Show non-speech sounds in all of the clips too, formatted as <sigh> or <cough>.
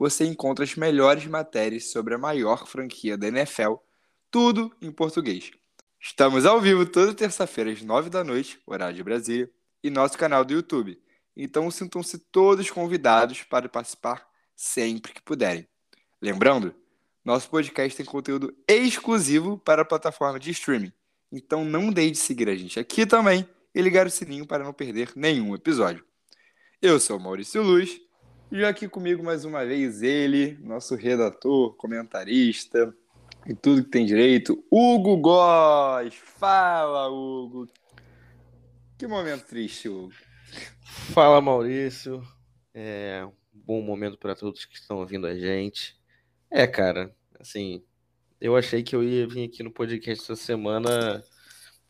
você encontra as melhores matérias sobre a maior franquia da NFL, tudo em português. Estamos ao vivo toda terça-feira às nove da noite, horário de Brasília, e nosso canal do YouTube. Então sintam-se todos convidados para participar sempre que puderem. Lembrando, nosso podcast tem conteúdo exclusivo para a plataforma de streaming. Então não deixe de seguir a gente aqui também e ligar o sininho para não perder nenhum episódio. Eu sou Maurício Luz e aqui comigo mais uma vez ele, nosso redator, comentarista e tudo que tem direito, Hugo Góes. Fala, Hugo. Que momento triste, Hugo. Fala, Maurício. É um bom momento para todos que estão ouvindo a gente. É, cara, assim, eu achei que eu ia vir aqui no podcast essa semana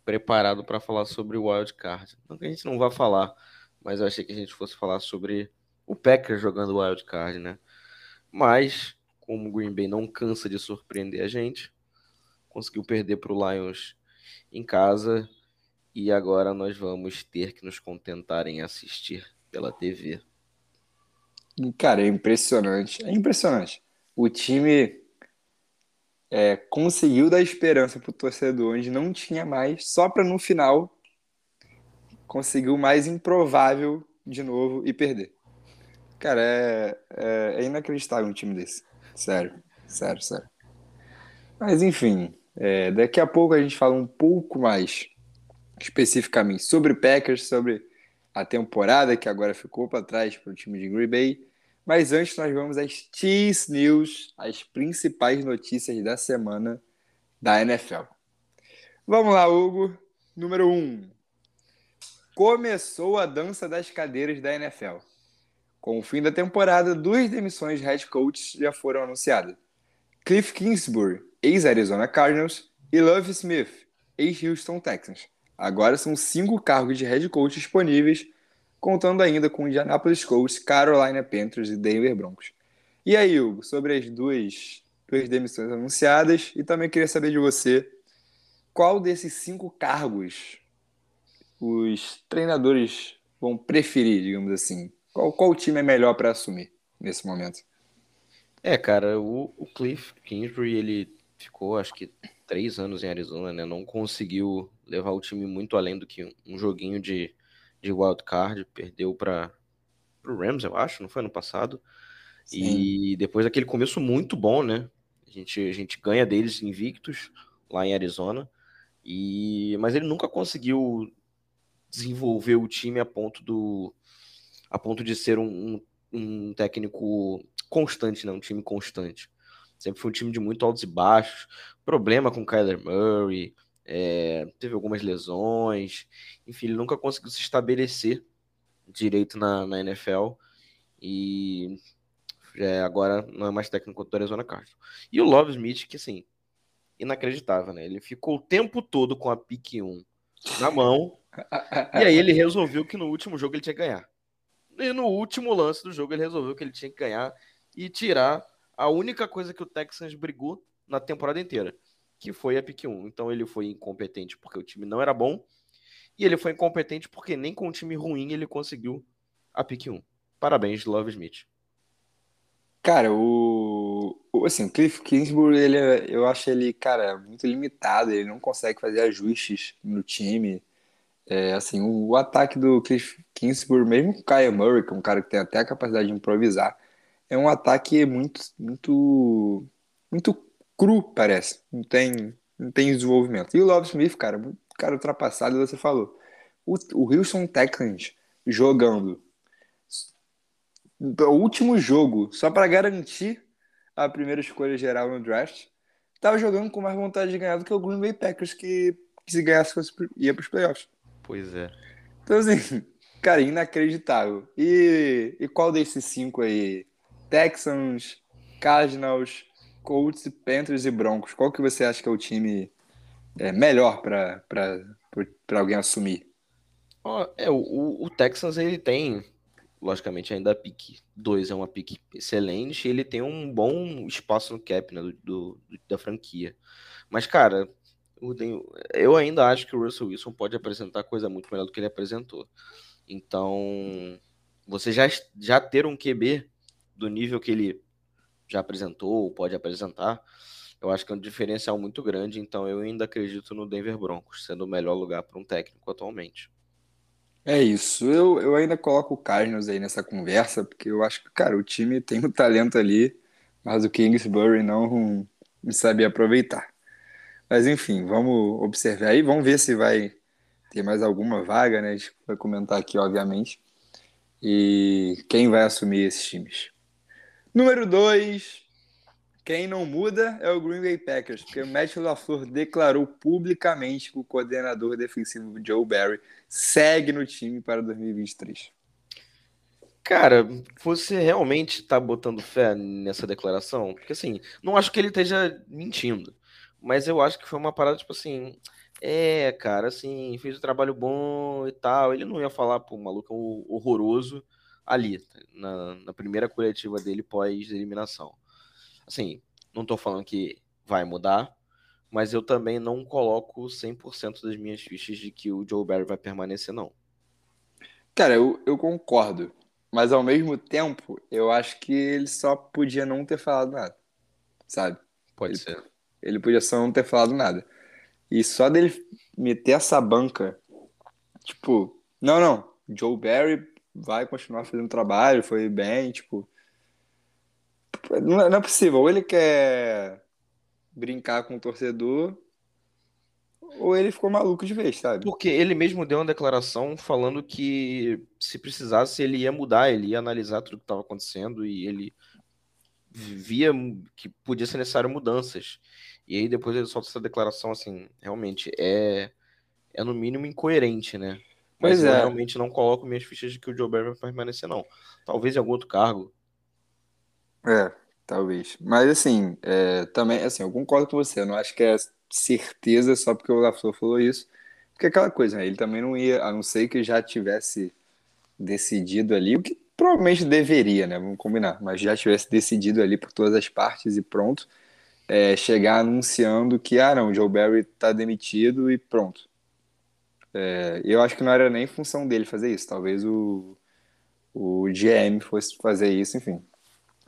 preparado para falar sobre o Wild Card. Não que a gente não vá falar, mas eu achei que a gente fosse falar sobre o Packers jogando Wild Card, né? Mas, como o Green Bay não cansa de surpreender a gente, conseguiu perder para o Lions em casa e agora nós vamos ter que nos contentar em assistir pela TV. Cara, é impressionante. É impressionante. O time é, conseguiu dar esperança pro torcedor onde não tinha mais, só para no final conseguir o mais improvável de novo e perder. Cara, é, é, é inacreditável um time desse. Sério, sério, sério. Mas enfim, é, daqui a pouco a gente fala um pouco mais especificamente sobre Packers, sobre a temporada que agora ficou para trás para o time de Green Bay mas antes nós vamos às Cheese News, as principais notícias da semana da NFL. Vamos lá, Hugo. Número 1. Um. Começou a dança das cadeiras da NFL. Com o fim da temporada, duas demissões de head coaches já foram anunciadas. Cliff Kingsbury, ex-Arizona Cardinals, e Love Smith, ex-Houston Texans. Agora são cinco cargos de head coach disponíveis contando ainda com Indianapolis Colts, Carolina Panthers e Denver Broncos. E aí, Hugo, sobre as duas, duas demissões anunciadas, e também queria saber de você, qual desses cinco cargos os treinadores vão preferir, digamos assim? Qual, qual time é melhor para assumir nesse momento? É, cara, o, o Cliff Kingsbury, ele ficou, acho que, três anos em Arizona, né? Não conseguiu levar o time muito além do que um joguinho de de wildcard, perdeu para o Rams, eu acho, não foi ano passado. Sim. E depois daquele começo muito bom, né? A gente, a gente ganha deles invictos lá em Arizona. E mas ele nunca conseguiu desenvolver o time a ponto do a ponto de ser um, um, um técnico constante, não, um time constante. Sempre foi um time de muito altos e baixos, problema com Kyler Murray, é, teve algumas lesões, enfim, ele nunca conseguiu se estabelecer direito na, na NFL e é, agora não é mais técnico do Arizona Cardinals. E o Love Smith, que assim, inacreditável, né? Ele ficou o tempo todo com a pique 1 na mão <laughs> e aí ele resolveu que no último jogo ele tinha que ganhar. E no último lance do jogo ele resolveu que ele tinha que ganhar e tirar a única coisa que o Texans brigou na temporada inteira, que foi a pick 1. Então ele foi incompetente porque o time não era bom, e ele foi incompetente porque nem com um time ruim ele conseguiu a pick 1. Parabéns, Love Smith. Cara, o, assim, o Cliff Kingsbury, ele, é, eu acho ele, cara, muito limitado, ele não consegue fazer ajustes no time. É, assim, o, ataque do Cliff Kingsbury, mesmo com o Kyle Murray, que é um cara que tem até a capacidade de improvisar, é um ataque muito, muito, muito cru, parece. Não tem, não tem desenvolvimento. E o Love Smith, cara, cara ultrapassado, você falou. O, o Houston Texans jogando o último jogo, só para garantir a primeira escolha geral no draft, tava jogando com mais vontade de ganhar do que o Green Bay Packers, que, que se ganhasse fosse, ia para os playoffs. Pois é. Então, assim, <laughs> cara, inacreditável. E, e qual desses cinco aí? Texans, Cardinals, Colts, Panthers e Broncos. Qual que você acha que é o time é, melhor para alguém assumir? Oh, é, o, o Texans ele tem, logicamente, ainda a pique 2 é uma pique excelente, ele tem um bom espaço no cap né, do, do, da franquia. Mas, cara, eu ainda acho que o Russell Wilson pode apresentar coisa muito melhor do que ele apresentou. Então, você já, já ter um QB do nível que ele já apresentou ou pode apresentar, eu acho que é um diferencial muito grande. Então, eu ainda acredito no Denver Broncos sendo o melhor lugar para um técnico atualmente. É isso. Eu, eu ainda coloco o Cardinals aí nessa conversa, porque eu acho que, cara, o time tem o um talento ali, mas o Kingsbury não, não sabia aproveitar. Mas enfim, vamos observar aí, vamos ver se vai ter mais alguma vaga, né? A gente vai comentar aqui, obviamente. E quem vai assumir esses times. Número 2, quem não muda é o Green Bay Packers, porque o Matt LaFleur declarou publicamente que o coordenador defensivo Joe Barry segue no time para 2023. Cara, você realmente está botando fé nessa declaração? Porque assim, não acho que ele esteja mentindo. Mas eu acho que foi uma parada, tipo assim. É, cara, assim, fez um trabalho bom e tal. Ele não ia falar pro maluco horroroso ali, na, na primeira coletiva dele pós-eliminação. Assim, não tô falando que vai mudar, mas eu também não coloco 100% das minhas fichas de que o Joe Barry vai permanecer, não. Cara, eu, eu concordo. Mas ao mesmo tempo, eu acho que ele só podia não ter falado nada. Sabe? Pode ele, ser. Ele podia só não ter falado nada. E só dele meter essa banca, tipo, não, não, Joe Barry vai continuar fazendo trabalho, foi bem, tipo. Não é, possível. Ou ele quer brincar com o torcedor, ou ele ficou maluco de vez, sabe? Porque ele mesmo deu uma declaração falando que se precisasse ele ia mudar, ele ia analisar tudo que estava acontecendo e ele via que podia ser necessário mudanças. E aí depois ele solta essa declaração assim, realmente é é no mínimo incoerente, né? Mas pois eu é. realmente não coloco minhas fichas de que o Joe Barry vai permanecer não. Talvez em algum outro cargo. É, talvez. Mas assim, é, também assim, eu concordo com você, eu não acho que é certeza só porque o LaFleur falou isso. Porque é aquela coisa, né? Ele também não ia, a não ser que já tivesse decidido ali, o que provavelmente deveria, né? Vamos combinar, mas já tivesse decidido ali por todas as partes e pronto é, chegar anunciando que, ah, não, o Joe Barry tá demitido e pronto. É, eu acho que não era nem função dele fazer isso, talvez o, o GM fosse fazer isso, enfim.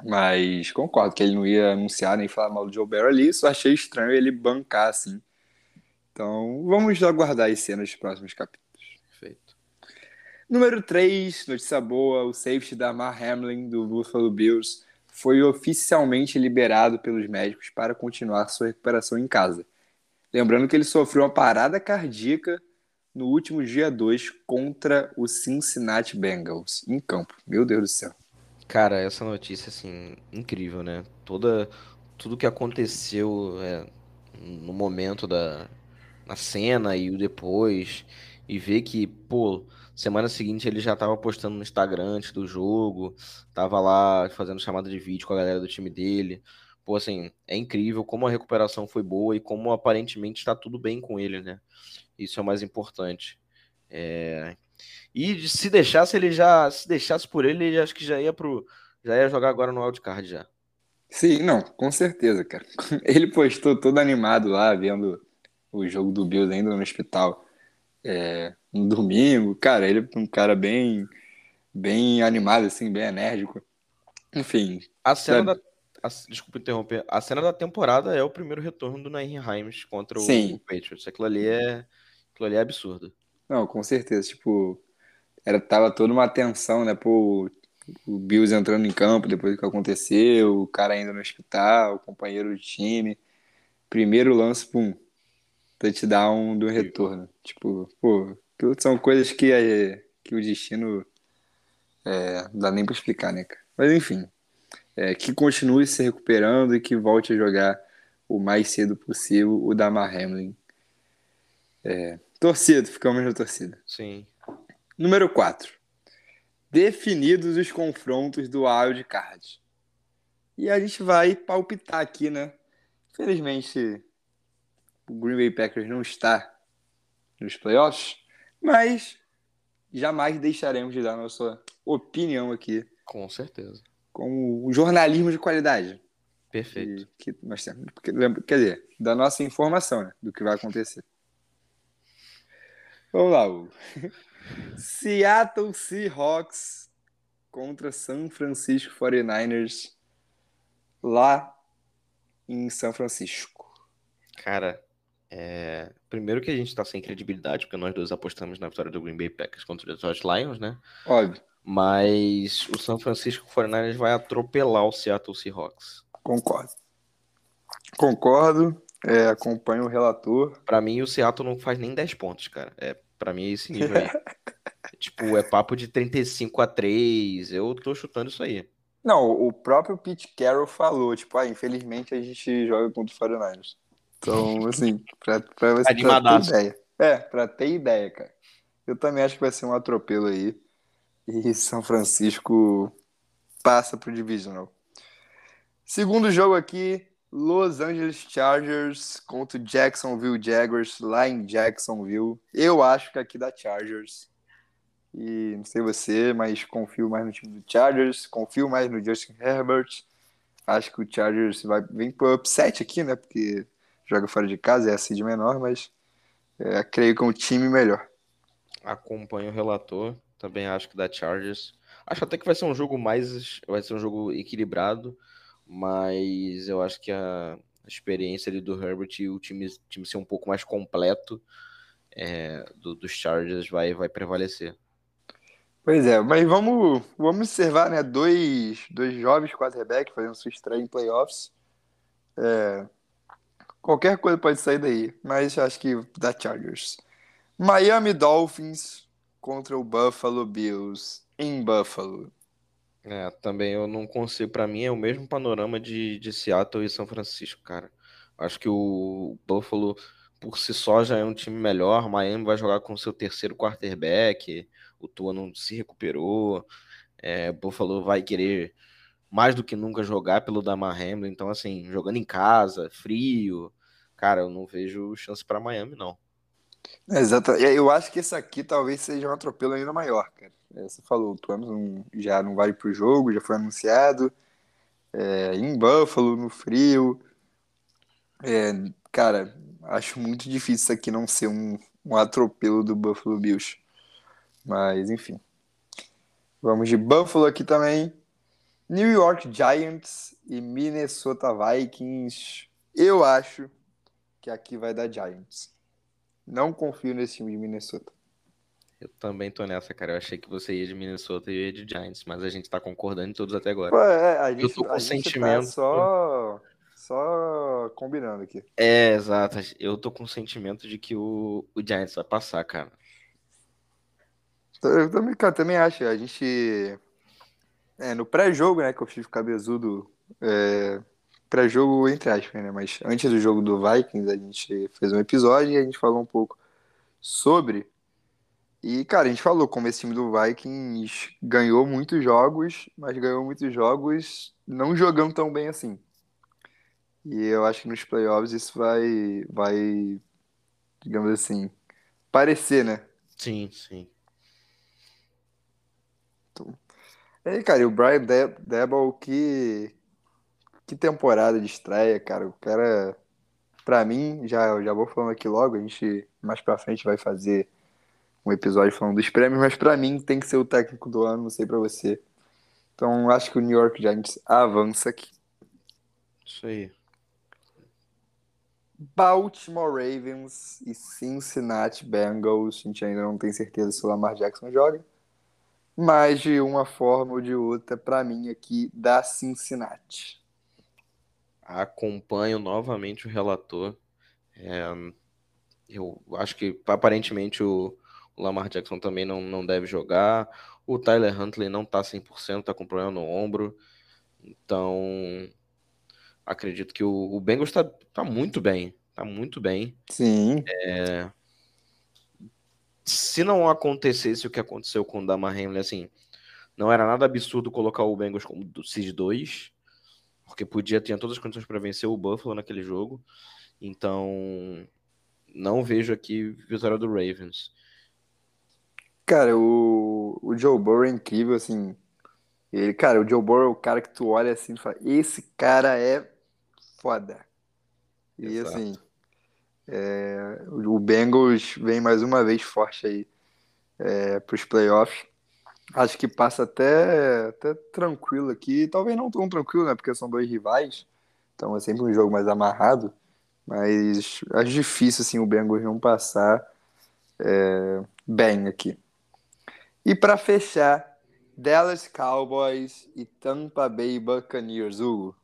Mas concordo que ele não ia anunciar nem falar mal do Joe Barry ali, só achei estranho ele bancar assim. Então, vamos aguardar as cenas dos próximos capítulos. Perfeito. Número 3, notícia boa, o safety da Mar Hamlin do Buffalo Bills foi oficialmente liberado pelos médicos para continuar sua recuperação em casa. Lembrando que ele sofreu uma parada cardíaca no último dia 2 contra o Cincinnati Bengals, em campo. Meu Deus do céu. Cara, essa notícia, assim, incrível, né? Toda, tudo que aconteceu é, no momento da na cena e o depois, e ver que, pô, Semana seguinte ele já tava postando no Instagram antes do jogo, tava lá fazendo chamada de vídeo com a galera do time dele. Pô, assim, é incrível como a recuperação foi boa e como aparentemente está tudo bem com ele, né? Isso é o mais importante. É... E se deixasse ele já, se deixasse por ele, ele acho que já ia pro, já ia jogar agora no wildcard já. Sim, não, com certeza, cara. <laughs> Ele postou todo animado lá, vendo o jogo do Bills ainda no hospital. É, no domingo. Cara, ele é um cara bem, bem animado, assim, bem enérgico. Enfim. A cena da. A, desculpa interromper. A cena da temporada é o primeiro retorno do Nair Himes contra o, Sim. Patriots. Aquilo ali é. Aquilo ali é absurdo. Não, com certeza. Tipo, era, tava toda uma tensão, né? Pô, o Bills entrando em campo depois do que aconteceu, o cara ainda no hospital, o companheiro de time. Primeiro lance, pum, touchdown do retorno. Tipo, pô, são coisas que, é, que o destino é, não dá nem para explicar, né, cara? Mas enfim, é, que continue se recuperando e que volte a jogar o mais cedo possível o Damar Hamlin. É, torcido, ficamos na torcida. Sim. Número 4. Definidos os confrontos do Wild Card. E a gente vai palpitar aqui, né? Infelizmente, o Green Bay Packers não está nos playoffs, mas jamais deixaremos de dar nossa opinião aqui. Com certeza. Com o jornalismo de qualidade. Perfeito. Que, que nós temos. Quer dizer, da nossa informação, né? Do que vai acontecer. Vamos lá, Hugo. <laughs> Seattle Seahawks contra San Francisco 49ers lá em São Francisco. Cara, é... primeiro que a gente tá sem credibilidade, porque nós dois apostamos na vitória do Green Bay Packers contra o Detroit Lions, né? Óbvio. Mas o São Francisco 49ers vai atropelar o Seattle Seahawks. Concordo. Concordo. É, acompanho o relator. Para mim, o Seattle não faz nem 10 pontos, cara. É, para mim é esse nível aí. <laughs> tipo, é papo de 35 a 3. Eu tô chutando isso aí. Não, o próprio Pete Carroll falou, tipo, ah, infelizmente a gente joga contra o 49ers. Então, assim, pra, pra você pra ter ideia. É, pra ter ideia, cara. Eu também acho que vai ser um atropelo aí. E São Francisco passa pro Divisional. Segundo jogo aqui, Los Angeles Chargers contra o Jacksonville Jaguars lá em Jacksonville. Eu acho que aqui dá Chargers. E não sei você, mas confio mais no time do Chargers, confio mais no Justin Herbert. Acho que o Chargers vai vem pro upset aqui, né? Porque joga fora de casa, é a seed menor, mas é, creio que é um time melhor. Acompanho o relator, também acho que dá Chargers. Acho até que vai ser um jogo mais, vai ser um jogo equilibrado mas eu acho que a experiência ali do Herbert e o time, time ser um pouco mais completo é, do, dos Chargers vai, vai prevalecer. Pois é, mas vamos, vamos observar, né? Dois, dois jovens quarterback fazendo sua estreia em playoffs. É, qualquer coisa pode sair daí, mas acho que da Chargers. Miami Dolphins contra o Buffalo Bills em Buffalo. É, também eu não consigo. Para mim é o mesmo panorama de, de Seattle e São Francisco, cara. Acho que o Buffalo por si só já é um time melhor. Miami vai jogar com seu terceiro quarterback. O Tua não se recuperou. É, Buffalo vai querer mais do que nunca jogar pelo Damar Hamlin. Então, assim, jogando em casa, frio, cara, eu não vejo chance para Miami, não. Exato. Eu acho que esse aqui talvez seja um atropelo ainda maior, cara. É, você falou, o já não vai pro jogo, já foi anunciado. É, em Buffalo, no frio. É, cara, acho muito difícil isso aqui não ser um, um atropelo do Buffalo Bills. Mas, enfim. Vamos de Buffalo aqui também. New York Giants e Minnesota Vikings. Eu acho que aqui vai dar Giants. Não confio nesse time de Minnesota. Eu também tô nessa, cara. Eu achei que você ia de Minnesota e eu ia de Giants, mas a gente tá concordando em todos até agora. Pô, é, a gente, eu tô com sentimento. Tá só, só combinando aqui. É, exato. Eu tô com o sentimento de que o, o Giants vai passar, cara. Eu também, cara, também acho. A gente. É, no pré-jogo, né, que eu fiz cabezudo. É, pré-jogo, entre aspas, né? Mas antes do jogo do Vikings, a gente fez um episódio e a gente falou um pouco sobre e, cara, a gente falou como esse time do Vikings ganhou muitos jogos, mas ganhou muitos jogos não jogando tão bem assim. E eu acho que nos playoffs isso vai, vai, digamos assim, parecer, né? Sim, sim. Então, aí, cara, e o Brian Debble, que, que temporada de estreia, cara. O cara, pra mim, já, já vou falando aqui logo, a gente mais pra frente vai fazer um episódio falando dos prêmios, mas para mim tem que ser o técnico do ano, não sei para você. Então acho que o New York Giants avança aqui. Isso aí. Baltimore Ravens e Cincinnati Bengals. A gente ainda não tem certeza se o Lamar Jackson joga. Mas de uma forma ou de outra, para mim aqui, da Cincinnati. Acompanho novamente o relator. É, eu acho que aparentemente o, o Lamar Jackson também não, não deve jogar. O Tyler Huntley não tá 100%, tá com problema no ombro. Então, acredito que o, o Bengals tá, tá muito bem. Tá muito bem. Sim. É... Se não acontecesse o que aconteceu com o Damar Hamlin, assim, não era nada absurdo colocar o Bengals como do Seed 2. porque podia ter todas as condições para vencer o Buffalo naquele jogo. Então, não vejo aqui vitória do Ravens. Cara, o, o Joe Burrow é incrível, assim. Ele, cara, o Joe Burrow é o cara que tu olha assim e fala, esse cara é foda. E Exato. assim, é, o Bengals vem mais uma vez forte aí é, para os playoffs. Acho que passa até, até tranquilo aqui. Talvez não tão tranquilo, né? Porque são dois rivais. Então é sempre um jogo mais amarrado. Mas acho difícil assim, o Bengals não passar é, bem aqui. E para fechar, Dallas Cowboys e Tampa Bay Buccaneers, Hugo.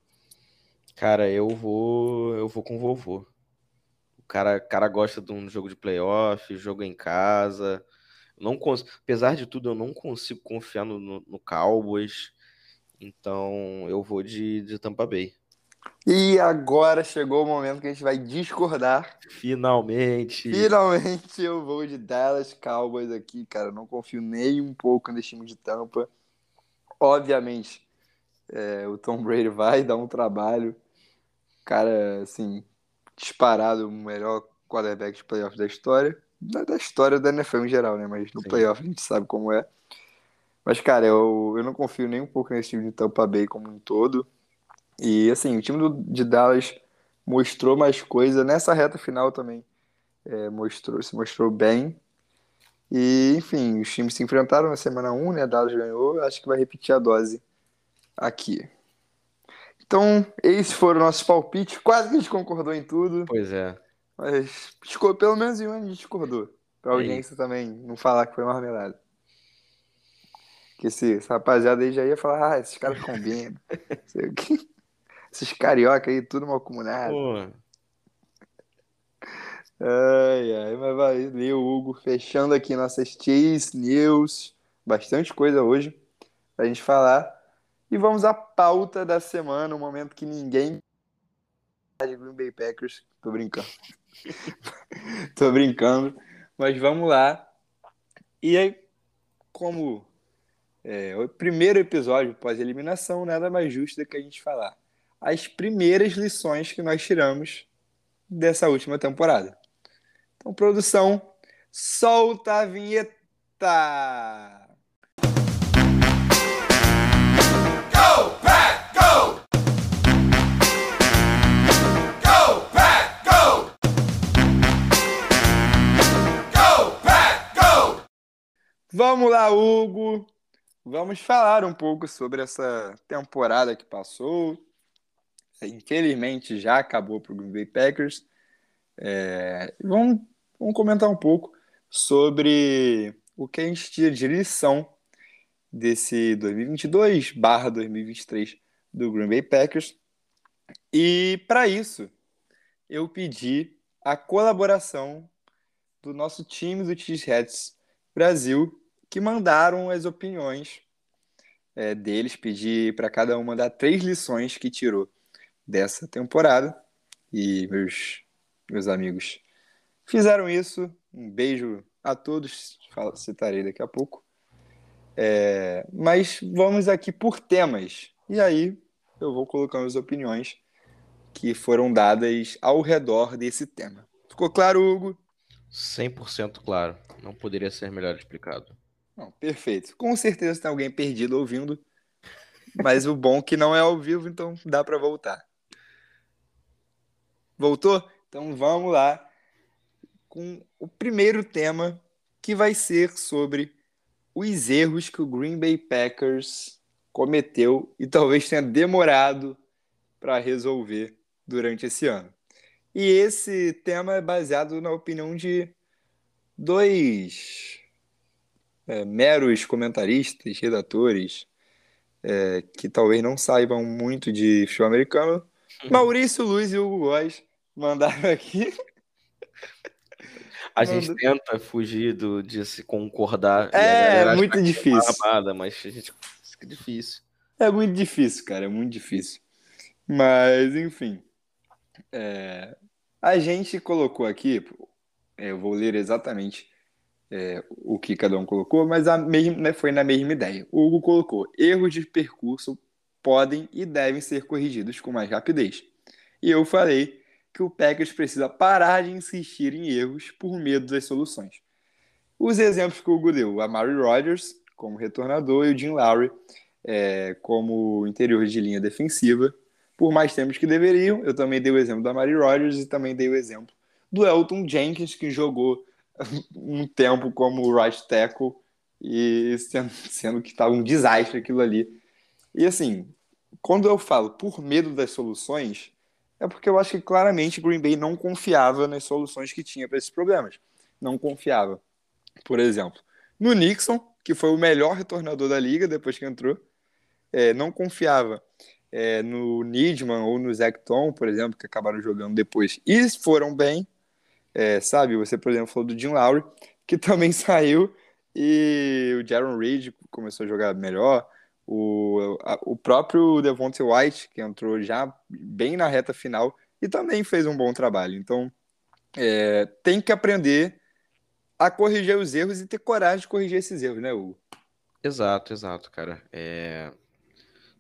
Cara, eu vou, eu vou com o vovô. O cara, cara gosta de um jogo de playoff, jogo em casa. Não cons... Apesar de tudo, eu não consigo confiar no, no, no Cowboys. Então, eu vou de, de Tampa Bay. E agora chegou o momento que a gente vai discordar. Finalmente. Finalmente eu vou de Dallas Cowboys aqui, cara. Não confio nem um pouco nesse time de Tampa. Obviamente, é, o Tom Brady vai dar um trabalho. Cara, assim, disparado o melhor quarterback de playoff da história. Da, da história da NFL em geral, né? Mas no Sim. playoff a gente sabe como é. Mas, cara, eu, eu não confio nem um pouco nesse time de Tampa Bay como um todo. E, assim, o time do, de Dallas mostrou mais coisa nessa reta final também. É, mostrou, se mostrou bem. E, enfim, os times se enfrentaram na semana 1, né? Dallas ganhou. Acho que vai repetir a dose aqui. Então, esses foram nossos palpites. Quase que a gente concordou em tudo. Pois é. Mas pelo menos em um a gente discordou. Pra É audiência também não falar que foi marmelada. Que esse, essa rapaziada aí já ia falar, ah, esses caras combinam. <laughs> Não sei o quê. Esses carioca aí, tudo mal comunado. Pô, Ai, ai, mas valeu, Hugo. Fechando aqui nossas Chase News. Bastante coisa hoje pra gente falar. E vamos à pauta da semana, um momento que ninguém de Green Bay Packers. Tô brincando. <laughs> Tô brincando. Mas vamos lá. E aí, como é, o primeiro episódio pós-eliminação, nada mais justo do que a gente falar as primeiras lições que nós tiramos dessa última temporada. Então, produção, solta a vinheta! Vamos lá, Hugo! Vamos falar um pouco sobre essa temporada que passou. Infelizmente já acabou para o Green Bay Packers. É, vamos, vamos comentar um pouco sobre o que a gente tira de lição desse 2022/2023 do Green Bay Packers. E para isso, eu pedi a colaboração do nosso time do Cheeseheads Brasil, que mandaram as opiniões é, deles. Pedi para cada um mandar três lições que tirou dessa temporada. E meus, meus amigos fizeram isso. Um beijo a todos, citarei daqui a pouco. É, mas vamos aqui por temas. E aí eu vou colocando as opiniões que foram dadas ao redor desse tema. Ficou claro, Hugo? 100% claro. Não poderia ser melhor explicado. Não, perfeito. Com certeza tem alguém perdido ouvindo, mas o bom é que não é ao vivo, então dá para voltar. Voltou? Então vamos lá com o primeiro tema que vai ser sobre os erros que o Green Bay Packers cometeu e talvez tenha demorado para resolver durante esse ano. E esse tema é baseado na opinião de dois é, meros comentaristas, redatores, é, que talvez não saibam muito de futebol americano. Maurício Luiz e Hugo Góes mandaram aqui. A gente Manda- tenta fugir do, de se concordar. a É, acha muito difícil. Armada, mas a gente fica difícil. É muito difícil, cara, é muito difícil. Mas, enfim. É, a gente colocou aqui, é, eu vou ler exatamente é, o que cada um colocou, mas a mesma, né, foi na mesma ideia. O Hugo colocou erros de percurso podem e devem ser corrigidos com mais rapidez. E eu falei que o Packers precisa parar de insistir em erros por medo das soluções. Os exemplos que o Hugo deu, a Mary Rodgers como retornador e o Jim Lowry é, como interior de linha defensiva, por mais tempo que deveriam. Eu também dei o exemplo da Mary Rodgers e também dei o exemplo do Elton Jenkins, que jogou <laughs> um tempo como right tackle e sendo, sendo que estava um desastre aquilo ali. E assim, quando eu falo por medo das soluções, é porque eu acho que claramente Green Bay não confiava nas soluções que tinha para esses problemas. Não confiava. Por exemplo, no Nixon, que foi o melhor retornador da liga depois que entrou, é, não confiava é, no Nidman ou no Zecton, por exemplo, que acabaram jogando depois e foram bem. É, sabe, você, por exemplo, falou do Jim Lowry, que <laughs> também saiu, e o Jaron Reed começou a jogar melhor. O, a, o próprio Devontae White, que entrou já bem na reta final e também fez um bom trabalho. Então, é, tem que aprender a corrigir os erros e ter coragem de corrigir esses erros, né, Hugo? Exato, exato, cara. É...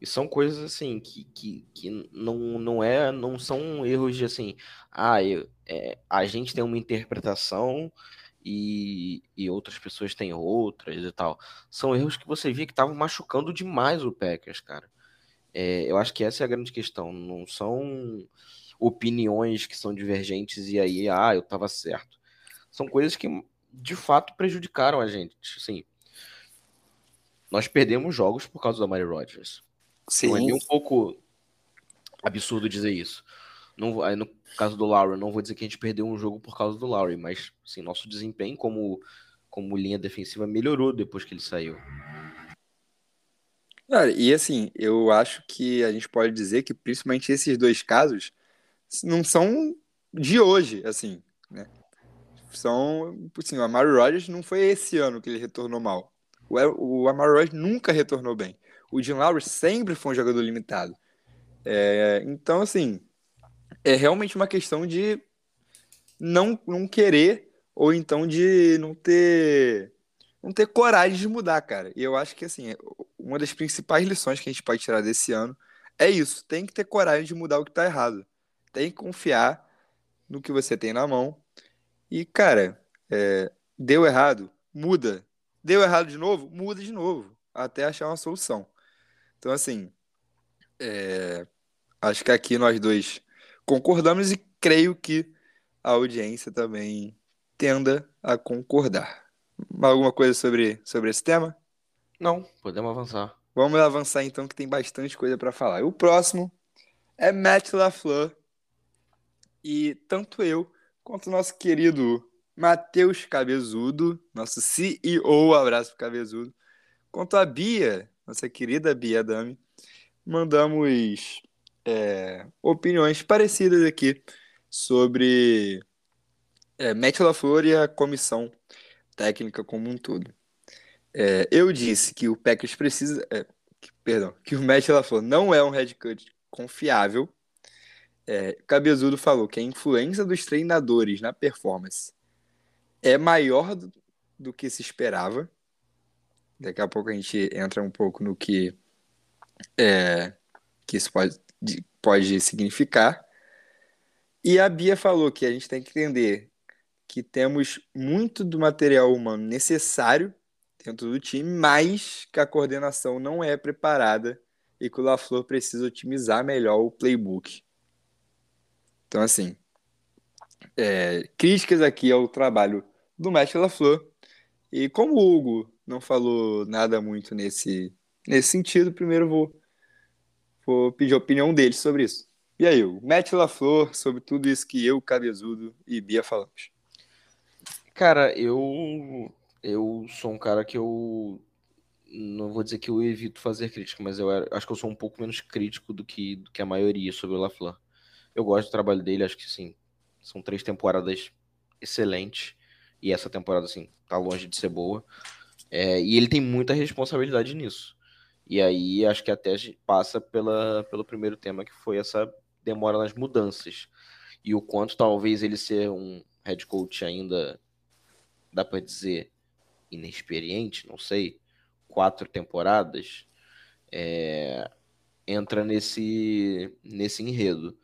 E são coisas assim que, que, que não, não é, não são erros de assim, ah, eu, é, a gente tem uma interpretação e, e outras pessoas têm outras e tal. São erros que você via que estavam machucando demais o Packers, cara. É, eu acho que essa é a grande questão. Não são opiniões que são divergentes e aí, ah, eu tava certo. São coisas que de fato prejudicaram a gente. Assim, nós perdemos jogos por causa da Mary Rodgers. Sim. É um pouco absurdo dizer isso. Não, aí no caso do Lowry, não vou dizer que a gente perdeu um jogo por causa do Lowry, mas assim, nosso desempenho como, como linha defensiva melhorou depois que ele saiu. Cara, e assim, eu acho que a gente pode dizer que principalmente esses dois casos não são de hoje, assim, né? São, assim, o Amari Rodgers não foi esse ano que ele retornou mal. O, o Amari Rodgers nunca retornou bem. O Jim Lowry sempre foi um jogador limitado. É, então, assim, é realmente uma questão de não, não querer ou então de não ter não ter coragem de mudar, cara. E eu acho que assim, uma das principais lições que a gente pode tirar desse ano é isso, tem que ter coragem de mudar o que tá errado. Tem que confiar no que você tem na mão. E, cara, é, deu errado, muda. Deu errado de novo, muda de novo, até achar uma solução. Então, assim, é, acho que aqui nós dois concordamos e creio que a audiência também tenda a concordar. Alguma coisa sobre, sobre esse tema? Não, podemos avançar. Vamos avançar então, que tem bastante coisa para falar. O próximo é Matt LaFleur. E tanto eu quanto o nosso querido Matheus Cabezudo, nosso CEO, abraço pro Cabezudo, quanto a Bia, nossa querida Bia Dami, mandamos é, opiniões parecidas aqui sobre é, Matt LaFleur e a comissão técnica como um todo. É, eu disse que o Packers precisa. É, que, perdão, que o Matt LaFleur não é um head coach confiável. É, Cabezudo falou que a influência dos treinadores na performance é maior do, do que se esperava. Daqui a pouco a gente entra um pouco no que, é, que isso pode pode significar. E a Bia falou que a gente tem que entender que temos muito do material humano necessário dentro do time, mas que a coordenação não é preparada e que o LaFleur precisa otimizar melhor o playbook. Então, assim, é, críticas aqui ao trabalho do Matt LaFleur. E como o Hugo não falou nada muito nesse, nesse sentido, primeiro vou Vou pedir a opinião deles sobre isso. E aí, o Matt LaFleur, sobre tudo isso que eu, Cabezudo e Bia falamos. Cara, eu eu sou um cara que eu não vou dizer que eu evito fazer crítica, mas eu acho que eu sou um pouco menos crítico do que, do que a maioria sobre o LaFleur. Eu gosto do trabalho dele, acho que sim, são três temporadas excelentes e essa temporada assim tá longe de ser boa. É, e ele tem muita responsabilidade nisso. E aí acho que até passa pela, pelo primeiro tema, que foi essa demora nas mudanças. E o quanto talvez ele ser um head coach ainda, dá para dizer, inexperiente, não sei, quatro temporadas, é, entra nesse, nesse enredo.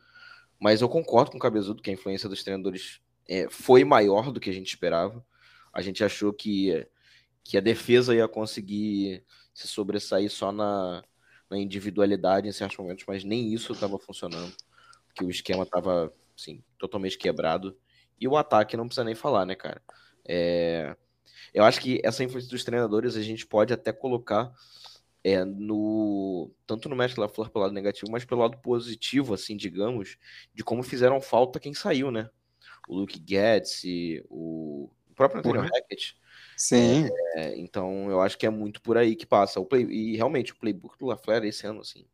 Mas eu concordo com o Cabezudo que a influência dos treinadores é, foi maior do que a gente esperava. A gente achou que, que a defesa ia conseguir se sobressair só na, na individualidade em certos momentos, mas nem isso estava funcionando, porque o esquema estava assim, totalmente quebrado. E o ataque não precisa nem falar, né, cara? É... Eu acho que essa influência dos treinadores a gente pode até colocar é, no tanto no Matt LaFleur pelo lado negativo, mas pelo lado positivo, assim, digamos, de como fizeram falta quem saiu, né? O Luke Getz, o, o próprio Antonio. Hackett. Sim. É, então eu acho que é muito por aí que passa. O play, e realmente o playbook do LaFleur esse ano, assim,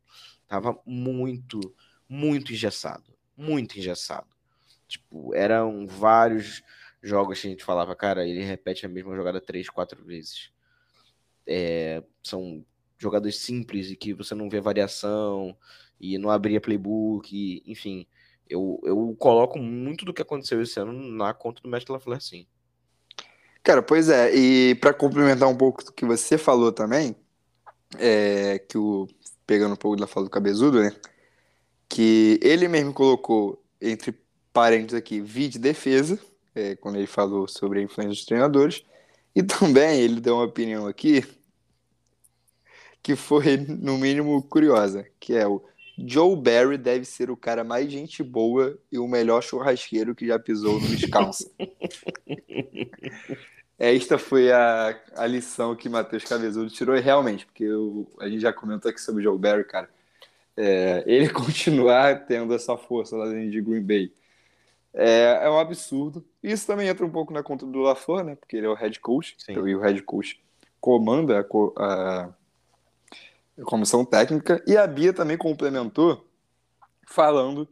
tava muito, muito engessado. Muito engessado. Tipo, eram vários jogos que a gente falava, cara, ele repete a mesma jogada três, quatro vezes. É, são jogadas simples e que você não vê variação e não abria playbook, e, enfim. Eu, eu coloco muito do que aconteceu esse ano na conta do Matt LaFleur, sim. Cara, pois é, e para complementar um pouco do que você falou também, é, que o pegando um pouco da fala do Cabezudo, né? Que ele mesmo colocou entre parênteses aqui, vídeo defesa, é, quando ele falou sobre a influência dos treinadores, e também ele deu uma opinião aqui que foi, no mínimo, curiosa, que é o Joe Barry deve ser o cara mais gente boa e o melhor churrasqueiro que já pisou no Wisconsin. <laughs> Esta foi a, a lição que Matheus Cabezudo tirou, e realmente, porque eu- a gente já comentou aqui sobre o Joe Barry, cara. É, ele <laughs> continuar tendo essa força lá dentro de Green Bay é, é um absurdo. Isso também entra um pouco na conta do LaFleur, né? Porque ele é o head coach, Sim. e o head coach comanda a, co- a- a comissão técnica. E a Bia também complementou falando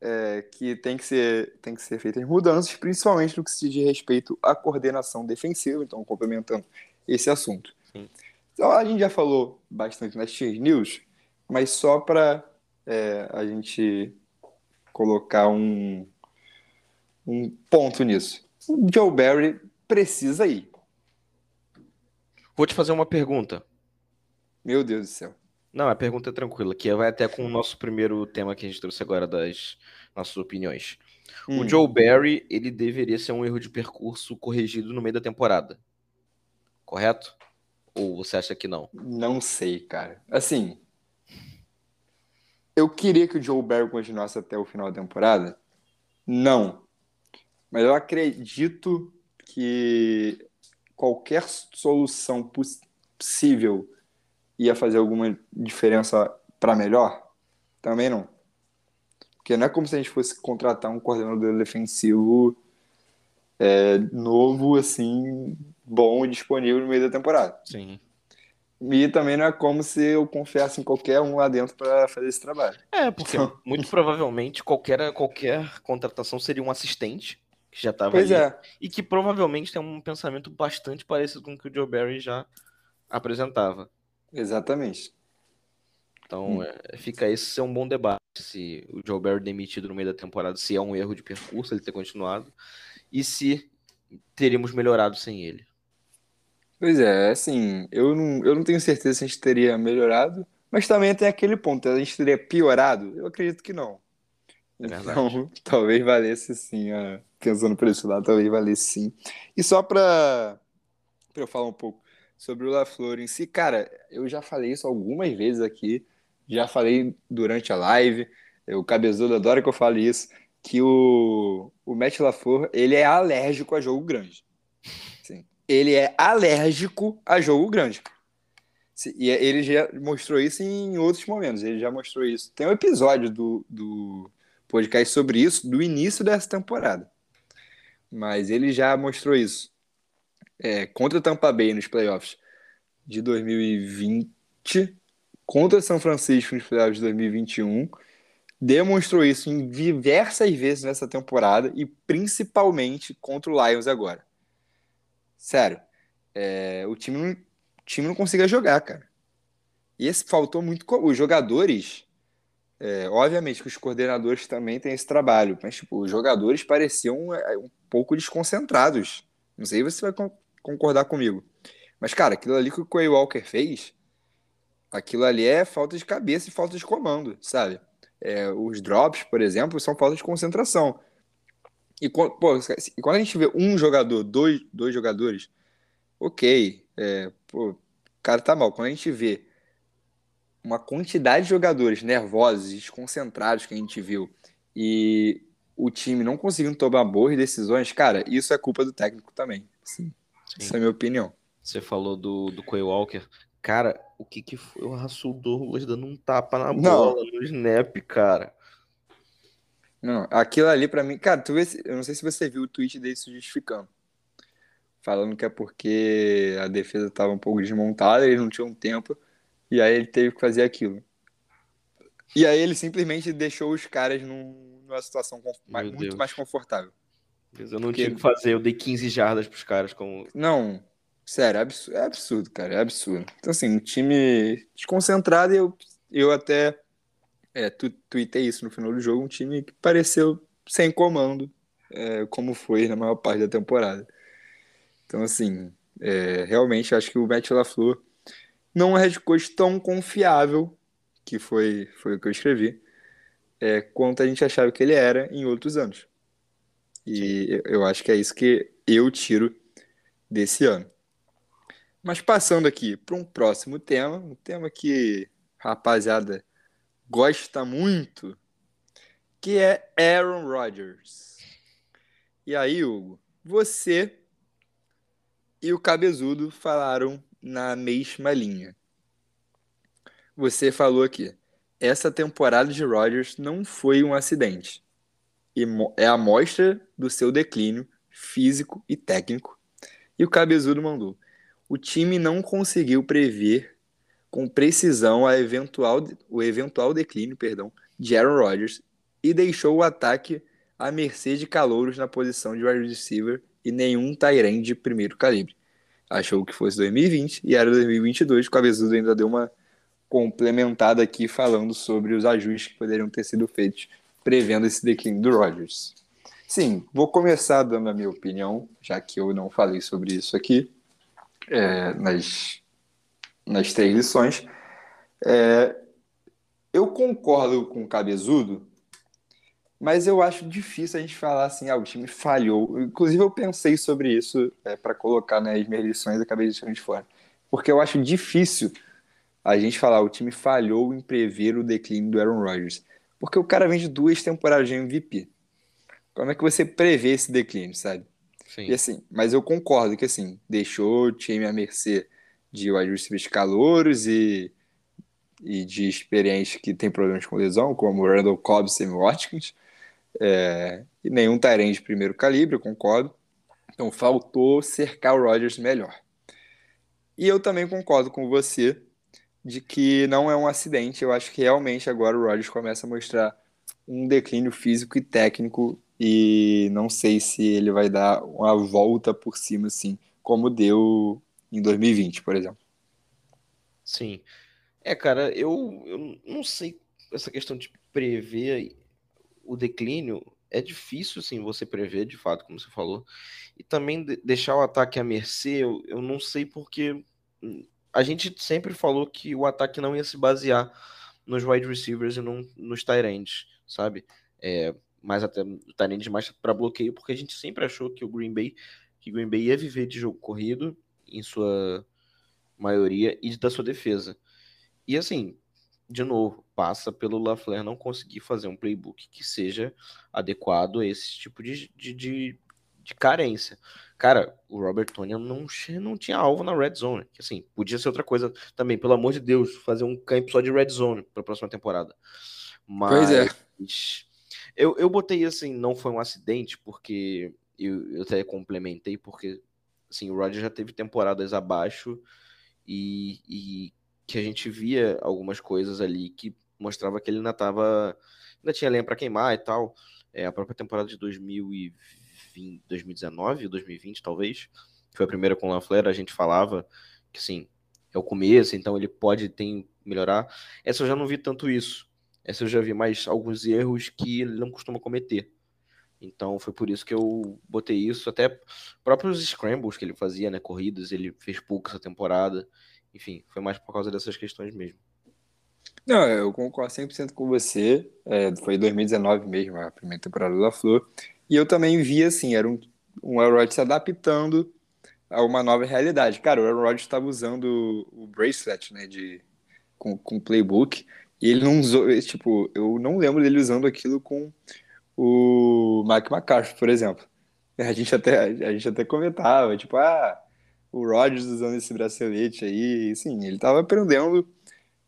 é, que tem que ser tem que ser feitas mudanças, principalmente no que se diz respeito à coordenação defensiva, então complementando esse assunto. Sim. Então, a gente já falou bastante nas Cheers News, mas só para a gente colocar um, um ponto nisso. O Joe Barry precisa ir. Vou te fazer uma pergunta. Meu Deus do céu. Não, a pergunta é tranquila, que vai até com o nosso primeiro tema que a gente trouxe agora das nossas opiniões. Hum, O Joe Barry, ele deveria ser um erro de percurso corrigido no meio da temporada. Correto? Ou você acha que não? Não sei, cara. Assim, eu queria que o Joe Barry continuasse até o final da temporada. Não. Mas eu acredito que qualquer solução poss- possível ia fazer alguma diferença para melhor. Também não. Porque não é como se a gente fosse contratar um coordenador defensivo é, novo, assim, bom e disponível no meio da temporada. Sim. E também não é como se eu confiasse em qualquer um lá dentro para fazer esse trabalho. É, porque <laughs> muito provavelmente qualquer, qualquer contratação seria um assistente, que já estava ali, é, e que provavelmente tem um pensamento bastante parecido com o que o Joe Barry já apresentava. Exatamente. Então, Hum. é, fica esse é um bom debate se o Joe Barry demitido no meio da temporada, se é um erro de percurso ele ter continuado, e se teríamos melhorado sem ele. Pois é, assim, eu não, eu não tenho certeza se a gente teria melhorado, mas também tem aquele ponto, a gente teria piorado? Eu acredito que não. É. Então, <laughs> talvez valesse sim, ah, pensando por esse lado, talvez valesse sim. E só para eu falar um pouco sobre o LaFleur em si, cara, eu já falei isso algumas vezes aqui, já falei durante a live, o Cabezudo adora que eu fale isso, que o, o Matt LaFleur, ele é alérgico a jogo grande. Ele é alérgico a jogo grande. E ele já mostrou isso em outros momentos, ele já mostrou isso. Tem um episódio do, do podcast sobre isso, do início dessa temporada. Mas ele já mostrou isso. É, contra Tampa Bay nos playoffs de 2020, contra São Francisco nos playoffs de 2021, demonstrou isso em diversas vezes nessa temporada e principalmente contra o Lions agora. Sério, é, o time não, time não conseguia jogar, cara. E esse faltou muito. Os jogadores, é, obviamente que os coordenadores também têm esse trabalho, mas tipo, os jogadores pareciam é, um pouco desconcentrados. Não sei se você vai concordar comigo. Mas, cara, aquilo ali que o Quay Walker fez, aquilo ali é falta de cabeça e falta de comando, sabe? É, os drops, por exemplo, são falta de concentração. E, pô, quando a gente vê um jogador, dois, dois jogadores, ok, é, pô, o cara tá mal. Quando a gente vê uma quantidade de jogadores nervosos desconcentrados que a gente viu e o time não conseguindo tomar boas decisões, cara, isso é culpa do técnico também. Sim. Sim. Essa é a minha opinião. Você falou do, do Quay Walker. Cara, o que que foi o Rasul Douglas dando um tapa na Não. bola no snap, cara? Não, aquilo ali pra mim, cara, tu vê, se- eu não sei se você viu o tweet dele se justificando. Falando que é porque a defesa tava um pouco desmontada, eles não tinham tempo, e aí ele teve que fazer aquilo. E aí ele simplesmente deixou os caras num- numa situação mais- muito mais confortável. Eu não Porque- tinha o que fazer, eu dei 15 jardas pros caras como. Não, sério, é absurdo, é absurdo, cara, é absurdo. Então, assim, um time desconcentrado eu, eu até é, tu, tuitei isso no final do jogo, um time que pareceu sem comando, é, como foi na maior parte da temporada. Então, assim, é, realmente acho que o Matt LaFleur não é um head coach tão confiável, que foi, foi o que eu escrevi, é, quanto a gente achava que ele era em outros anos. E eu- acho que é isso que eu tiro desse ano. Mas passando aqui para um próximo tema, um tema que a rapaziada gosta muito, que é Aaron Rodgers. E aí, Hugo, você e o Cabezudo falaram na mesma linha. Você falou aqui, essa temporada de Rodgers não foi um acidente. E É a mostra do seu declínio físico e técnico. E o Cabezudo mandou. O time não conseguiu prever com precisão a eventual, o eventual declínio perdão, de Aaron Rodgers e deixou o ataque à mercê de calouros na posição de wide receiver e nenhum Tyrande de primeiro calibre. Achou que fosse 2020 e era 2022. O Cabezudo ainda deu uma complementada aqui falando sobre os ajustes que poderiam ter sido feitos prevendo esse declínio do Rodgers. Sim, vou começar dando a minha opinião, já que eu não falei sobre isso aqui é, nas, nas três lições. É, eu concordo com o Cabezudo, mas eu acho difícil a gente falar assim, ah, o time falhou. Inclusive, eu pensei sobre isso para colocar nas minhas lições acabei deixando de fora. Porque eu acho difícil a gente falar o time falhou em prever o declínio do Aaron Rodgers. Porque o cara vem de duas temporadas de MVP. Como é que você prevê esse declínio, sabe? Sim. E assim, mas eu concordo que assim, deixou o time à mercê de wide receivers calouros e, e de experientes que tem problemas com lesão, como Randall Cobb e Sammy Watkins. É, e nenhum Tyrande de primeiro calibre, eu concordo. Então faltou cercar o Rodgers melhor. E eu também concordo com você de que não é um acidente. Eu acho que realmente agora o Rodgers começa a mostrar um declínio físico e técnico e não sei se ele vai dar uma volta por cima assim, como deu em 2020, por exemplo. Sim. É, cara, eu, eu não sei essa questão de prever o declínio. É difícil, sim, você prever, de fato, como você falou. E também de- deixar o ataque à mercê, eu, eu não sei porque hum, a gente sempre falou que o ataque não ia se basear nos wide receivers e não nos tight ends, sabe? É, mais até tight ends mais para bloqueio, porque a gente sempre achou que o Green Bay, que o Green Bay ia viver de jogo corrido em sua maioria e da sua defesa. E assim, de novo, passa pelo LaFleur não conseguir fazer um playbook que seja adequado a esse tipo de, de, de, de carência. Cara, o Robert Tonian não, não tinha alvo na red zone. Assim, podia ser outra coisa também, pelo amor de Deus, fazer um camp só de red zone para a próxima temporada. Pois é. Eu, eu botei assim, não foi um acidente, porque eu, eu até complementei, porque assim, o Rodgers já teve temporadas abaixo e, e que a gente via algumas coisas ali que mostrava que ele ainda tava, ainda tinha lenha para queimar e tal. É, a própria temporada de 2020, 2019, 2020 talvez, que foi a primeira com o LaFleur, a gente falava que assim, é o começo, então ele pode ter melhorar. Essa eu já não vi tanto isso. Essa eu já vi mais alguns erros que ele não costuma cometer. Então foi por isso que eu botei isso. Até próprios scrambles que ele fazia, né? Corridas, ele fez pouco essa temporada. enfim, foi mais por causa dessas questões mesmo. Não, eu concordo 100% com você. É, foi 2019 mesmo, a primeira temporada da Flor. E eu também vi, assim, era um, um Rodgers se adaptando a uma nova realidade. Cara, o Rodgers estava usando o bracelet, né, de, com, com playbook, e ele não usou, tipo, eu não lembro dele usando aquilo com o Mike McCarthy, por exemplo. <laughs> A gente até, a gente até comentava, tipo, ah, o Rodgers usando esse bracelete aí, sim, ele estava aprendendo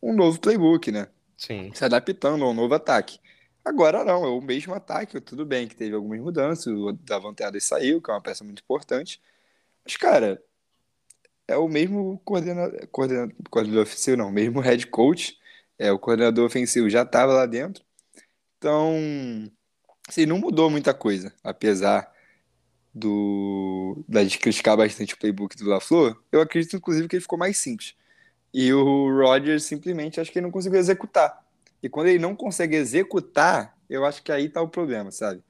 um novo playbook, né? Sim. Se adaptando a um novo ataque. Agora não, é o mesmo ataque, tudo bem que teve algumas mudanças, o Davante Adams saiu, que é uma peça muito importante, mas, cara, é o mesmo coordenador, coordenador, coordenador ofensivo, não, mesmo head coach, é, o coordenador ofensivo já estava lá dentro, então, assim, não mudou muita coisa, apesar do da gente criticar bastante o playbook do LaFleur, eu acredito, inclusive, que ele ficou mais simples. E o Rodgers simplesmente acho que ele não conseguiu executar. E quando ele não consegue executar, eu acho que aí tá o problema, sabe?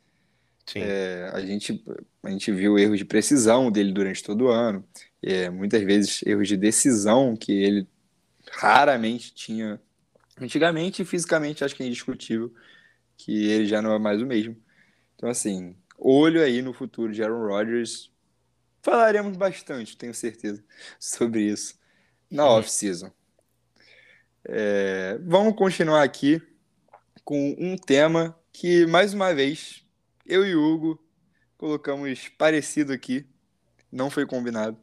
Sim. É, a, gente, a gente viu erros de precisão dele durante todo o ano, é, muitas vezes erros de decisão que ele raramente tinha. Antigamente, fisicamente, acho que é indiscutível que ele já não é mais o mesmo. Então, assim, olho aí no futuro de Aaron Rodgers. Falaremos bastante, tenho certeza, <laughs> sobre isso na off-season. É, vamos continuar aqui com um tema que, mais uma vez, eu e Hugo colocamos parecido aqui, não foi combinado,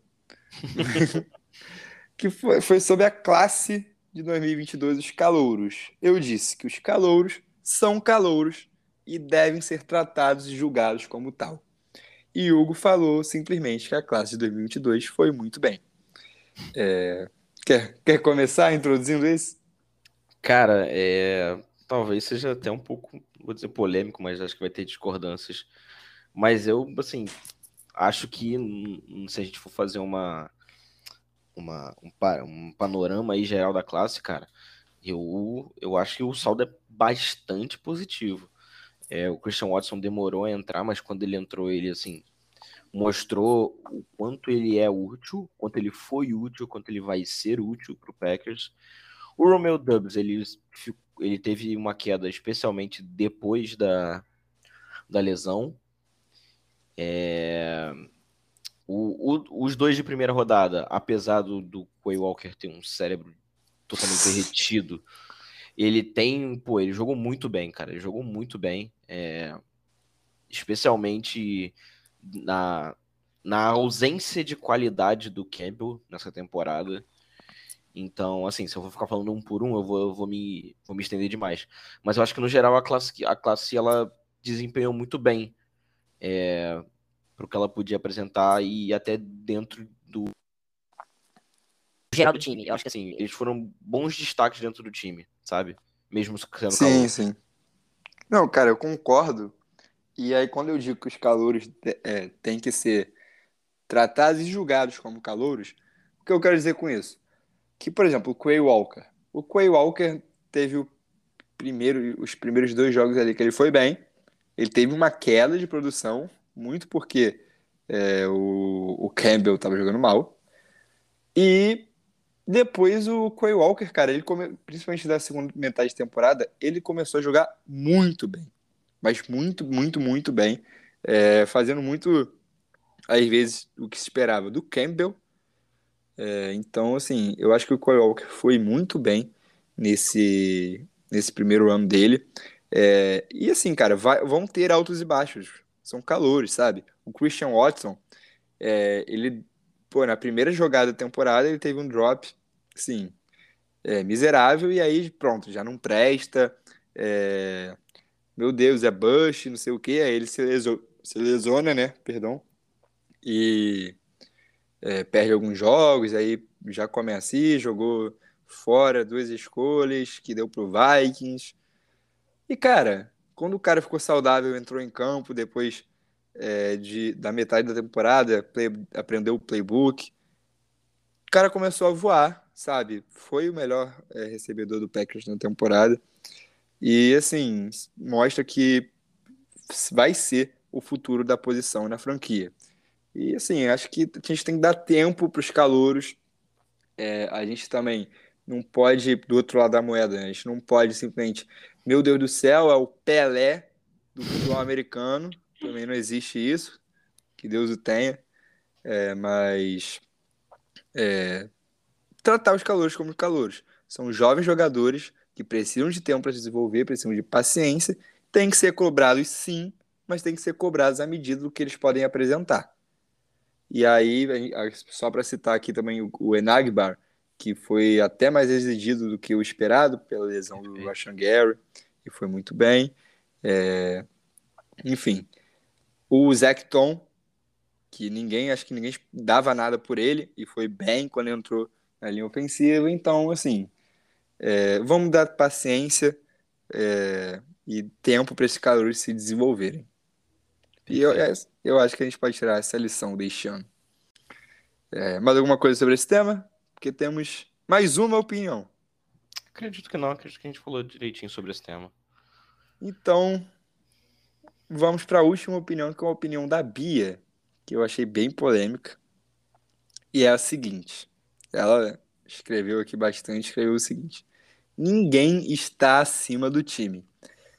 <laughs> <laughs> que foi, foi sobre a classe de 2022 os calouros. Eu disse que os calouros são calouros e devem ser tratados e julgados como tal. E Hugo falou simplesmente que a classe de 2022 foi muito bem. É, quer, quer começar introduzindo isso? Cara, é, talvez seja até um pouco, vou dizer polêmico, mas acho que vai ter discordâncias. Mas eu, assim, acho que se a gente for fazer uma, uma um, um panorama aí geral da classe, cara, eu, eu acho que o saldo é bastante positivo. É, o Christian Watson demorou a entrar, mas quando ele entrou, ele assim mostrou o quanto ele é útil, quanto ele foi útil, quanto ele vai ser útil para o Packers. O Romeo Dubs, ele, ele teve uma queda especialmente depois da, da lesão. É, o, o, os dois de primeira rodada, apesar do, do Quay Walker ter um cérebro totalmente <laughs> derretido, ele tem, pô, ele jogou muito bem, cara, ele jogou muito bem, é, especialmente na, na ausência de qualidade do Campbell nessa temporada. Então, assim, se eu vou ficar falando um por um, eu vou, eu vou, me, vou me estender demais. Mas eu acho que, no geral, a classe, a classe ela desempenhou muito bem é, para o que ela podia apresentar e até dentro do geral do time. Eu acho que, assim, eles foram bons destaques dentro do time, sabe? Mesmo sendo Sim, calor. sim. Não, cara, eu concordo. E aí, quando eu digo que os calouros é, têm que ser tratados e julgados como calouros, o que eu quero dizer com isso? Que, por exemplo, o Quay Walker. O Quay Walker teve o primeiro, os primeiros dois jogos ali que ele foi bem. Ele teve uma queda de produção, muito porque é, o, o Campbell estava jogando mal. E depois o Quay Walker, cara, ele come, principalmente da segunda metade de temporada, ele começou a jogar muito bem mas muito, muito, muito bem, é, fazendo muito, às vezes, o que se esperava do Campbell. É, então, assim, eu acho que o Kyle Walker foi muito bem nesse, nesse primeiro ano dele. É, e assim, cara, vai, vão ter altos e baixos. São calores, sabe? O Christian Watson, é, ele, pô, na primeira jogada da temporada, ele teve um drop, sim, é, miserável, e aí pronto, já não presta. É, meu Deus, é Bush, não sei o que, aí ele se, leso, se lesiona, né? Perdão. E é, perde alguns jogos, aí já começa assim, jogou fora duas escolhas que deu pro Vikings. E, cara, quando o cara ficou saudável, entrou em campo depois é, de, da metade da temporada, play, aprendeu o playbook, o cara começou a voar, sabe? Foi o melhor é, recebedor do Packers na temporada. E assim, mostra que vai ser o futuro da posição na franquia. E assim, acho que a gente tem que dar tempo para os calouros é, a gente também não pode do outro lado da moeda, né? A gente não pode simplesmente, meu Deus do céu, é o Pelé do futebol americano. Também não existe isso, que Deus o tenha. É, mas é, tratar os calouros como calouros. São jovens jogadores que precisam de tempo para se desenvolver, precisam de paciência, tem que ser cobrados sim, mas tem que ser cobrados à medida do que eles podem apresentar. E aí, só para citar aqui também o Enagbar, que foi até mais exigido do que o esperado pela lesão do Rashan Gary, e foi muito bem. É... Enfim, o Zach Tom, que ninguém, acho que ninguém dava nada por ele, e foi bem quando entrou na linha ofensiva. Então, assim, é... vamos dar paciência é... e tempo para esses calores se desenvolverem. E eu, é, eu acho que a gente pode tirar essa lição deste ano. É, mais alguma coisa sobre esse tema? Porque temos mais uma opinião. Acredito que não, acredito que a gente falou direitinho sobre esse tema. Então, vamos para a última opinião, que é a opinião da Bia, que eu achei bem polêmica. E é a seguinte: ela escreveu aqui bastante, escreveu o seguinte: Ninguém está acima do time.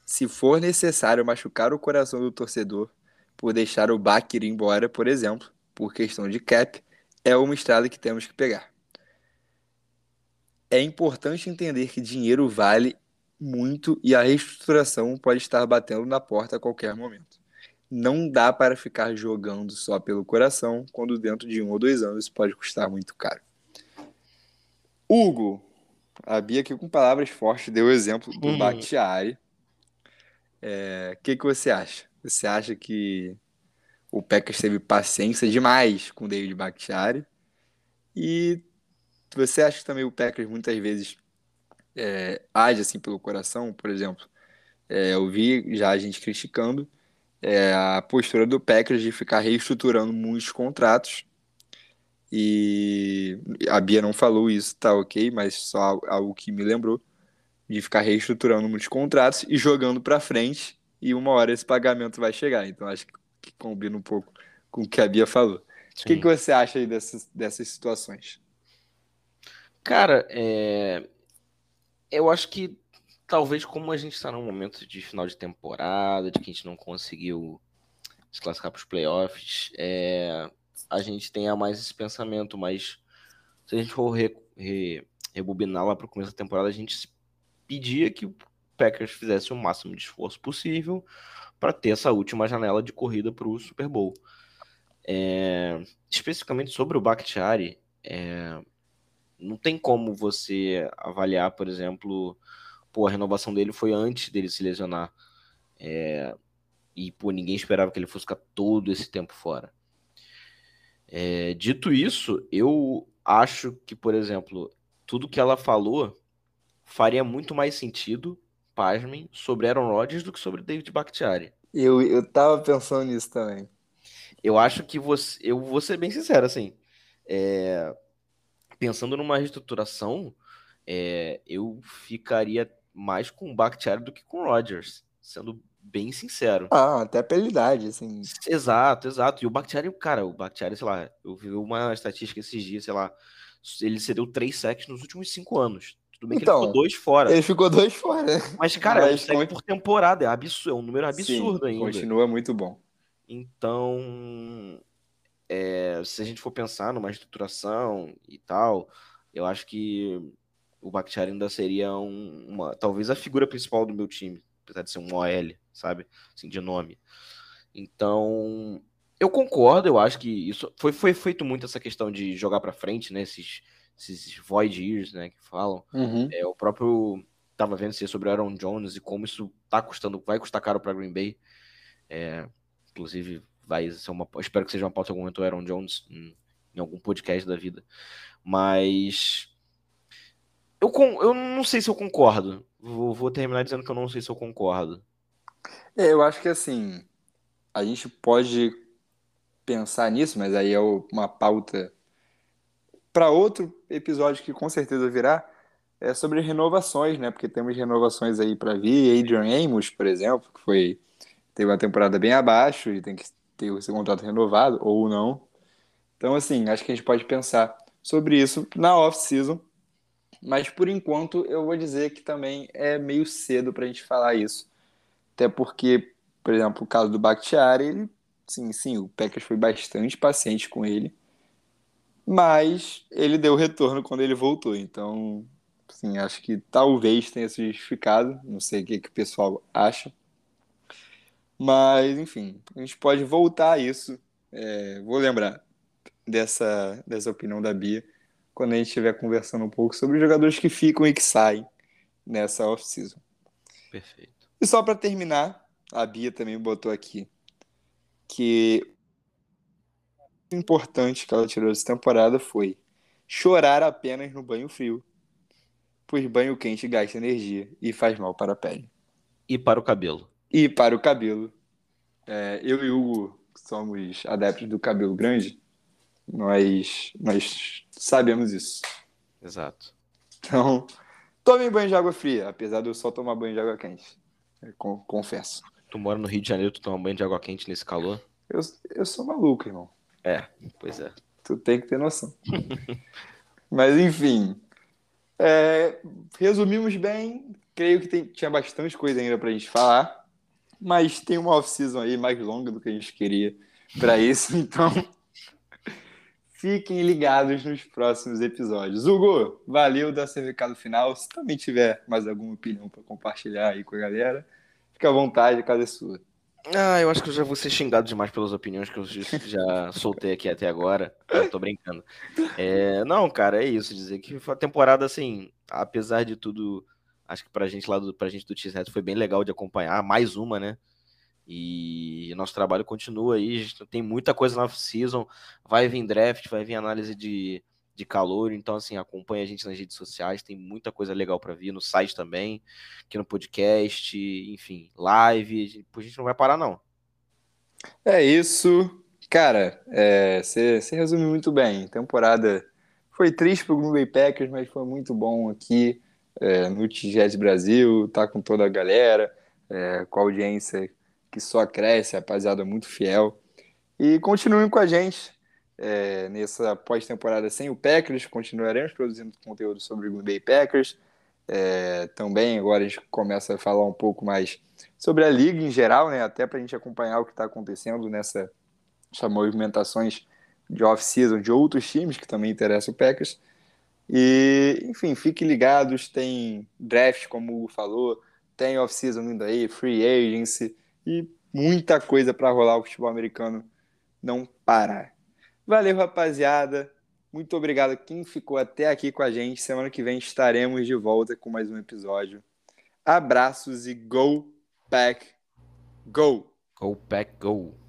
Se for necessário machucar o coração do torcedor, por deixar o Bakir ir embora, por exemplo, por questão de cap, é uma estrada que temos que pegar. É importante entender que dinheiro vale muito e a reestruturação pode estar batendo na porta a qualquer momento. Não dá para ficar jogando só pelo coração, quando dentro de um ou dois anos pode custar muito caro. Hugo, a Bia aqui com palavras fortes deu o exemplo do. Bakhtiari. O é, que, que você acha? Você acha que o Packers teve paciência demais com o David Bakhtiari? E você acha que também o Packers muitas vezes é, age assim pelo coração? Por exemplo, é, eu vi já a gente criticando é, a postura do Packers de ficar reestruturando muitos contratos. E a Bia não falou isso, tá ok, mas só algo que me lembrou de ficar reestruturando muitos contratos e jogando para frente e uma hora esse pagamento vai chegar. Então acho que combina um pouco com o que a Bia falou. Sim. O que, que você acha aí dessas, dessas situações? Cara, é... eu acho que talvez como a gente está num momento de final de temporada, de que a gente não conseguiu se classificar para os playoffs, é... a gente tenha mais esse pensamento, mas se a gente for re... Re... rebobinar lá para o começo da temporada, a gente pedia que Packers fizesse o máximo de esforço possível para ter essa última janela de corrida para o Super Bowl. É, especificamente sobre o Bakhtiari, é, não tem como você avaliar, por exemplo, pô, a renovação dele foi antes dele se lesionar. É, e pô, ninguém esperava que ele fosse ficar todo esse tempo fora. É, dito isso, eu acho que, por exemplo, tudo que ela falou faria muito mais sentido pasmem, sobre Aaron Rodgers do que sobre David Bakhtiari. Eu, eu tava pensando nisso também. Eu acho que você. Eu vou ser bem sincero, assim. É, pensando numa reestruturação, é, eu ficaria mais com o Bakhtiari do que com o Rodgers, sendo bem sincero. Ah, até pela idade, assim. Exato, exato. E o Bakhtiari, cara, o Bakhtiari, sei lá, eu vi uma estatística esses dias, sei lá, ele cedeu três sacks nos últimos cinco anos. Tudo bem então, que ele ficou então, dois fora. Ele ficou dois fora. Mas, cara, Mas, é um por temporada. É, absurdo, é um número absurdo Sim, ainda. Continua muito bom. Então, é, se a gente for pensar numa estruturação e tal, eu acho que o Bakhtiari ainda seria um, uma, talvez a figura principal do meu time, apesar de ser um OL, sabe? Assim, de nome. Então, eu concordo, eu acho que isso foi, foi feito muito essa questão de jogar para frente, né? Esses esses void years, né, que falam. Uhum. É, o próprio tava vendo sobre o Aaron Jones e como isso tá custando, vai custar caro para Green Bay. É, inclusive vai ser uma, espero que seja uma pauta algum momento Aaron Jones em, em, algum podcast da vida. Mas eu, eu não sei se eu concordo. Vou, vou terminar dizendo que eu não sei se eu concordo. É, eu acho que assim, a gente pode pensar nisso, mas aí é uma pauta para outro episódio que com certeza virá, é sobre renovações, né? Porque temos renovações aí para vir. Adrian Amos, por exemplo, que foi teve uma temporada bem abaixo e tem que ter seu contrato renovado ou não. Então, assim, acho que a gente pode pensar sobre isso na off-season. Mas por enquanto eu vou dizer que também é meio cedo para a gente falar isso. Até porque, por exemplo, o caso do Bakhtiari, ele, sim, sim, o Packers foi bastante paciente com ele. Mas ele deu retorno quando ele voltou. Então, sim, acho que talvez tenha se justificado. Não sei o que, que o pessoal acha. Mas, enfim, a gente pode voltar a isso. É, vou lembrar dessa, dessa opinião da Bia quando a gente estiver conversando um pouco sobre os jogadores que ficam e que saem nessa off-season. Perfeito. E só para terminar, a Bia também botou aqui que o importante que ela tirou dessa temporada foi chorar apenas no banho frio, pois banho quente gasta energia e faz mal para a pele. E para o cabelo. E para o cabelo. É, eu e o Hugo somos adeptos do cabelo grande, nós, nós sabemos isso. Exato. Então, tomem banho de água fria, apesar de eu só tomar banho de água quente. Confesso. Tu mora no Rio de Janeiro, tu toma banho de água quente nesse calor? Eu, eu sou maluco, irmão. É, pois é. Tu tem que ter noção. <laughs> Mas, enfim. é, resumimos bem. Creio que tem- tinha bastante coisa ainda pra gente falar. Mas tem uma off-season aí mais longa do que a gente queria pra isso. <laughs> Então, fiquem ligados nos próximos episódios. Hugo, valeu dar seu recado final. Se também tiver mais alguma opinião pra compartilhar aí com a galera, fica à vontade, a casa é sua. Ah, eu acho que eu já vou ser xingado demais pelas opiniões que eu já <laughs> soltei aqui até agora. Eu tô brincando. É, não, cara, é isso. Dizer que foi uma temporada, assim, apesar de tudo, acho que pra gente lá do, pra gente do X-Red foi bem legal de acompanhar. Mais uma, né? E nosso trabalho continua aí. A gente tem muita coisa na off-season. Vai vir draft, vai vir análise de, de calor. Então, assim, acompanha a gente nas redes sociais. Tem muita coisa legal pra vir no site também, aqui no podcast, enfim, live. A gente não vai parar, não. É isso. Cara, é, você resume muito bem. Temporada foi triste pro Green Bay Packers, mas foi muito bom aqui é, no Tigés Brasil, tá com toda a galera, é, com a audiência que só cresce, rapaziada muito fiel. E continuem com a gente é, nessa pós-temporada sem o Packers, continuaremos produzindo conteúdo sobre o Green Bay Packers. É, também agora a gente começa a falar um pouco mais sobre a liga em geral, né? Até para a gente acompanhar o que está acontecendo nessa essas movimentações de off-season de outros times que também interessam o Packers. E, enfim, fiquem ligados, tem draft, como o Hugo falou, tem off-season vindo aí, free agency e muita coisa para rolar o futebol americano não parar. Valeu, rapaziada. Muito obrigado a quem ficou até aqui com a gente. Semana que vem estaremos de volta com mais um episódio. Abraços e go, pack, go! Go Pack Go!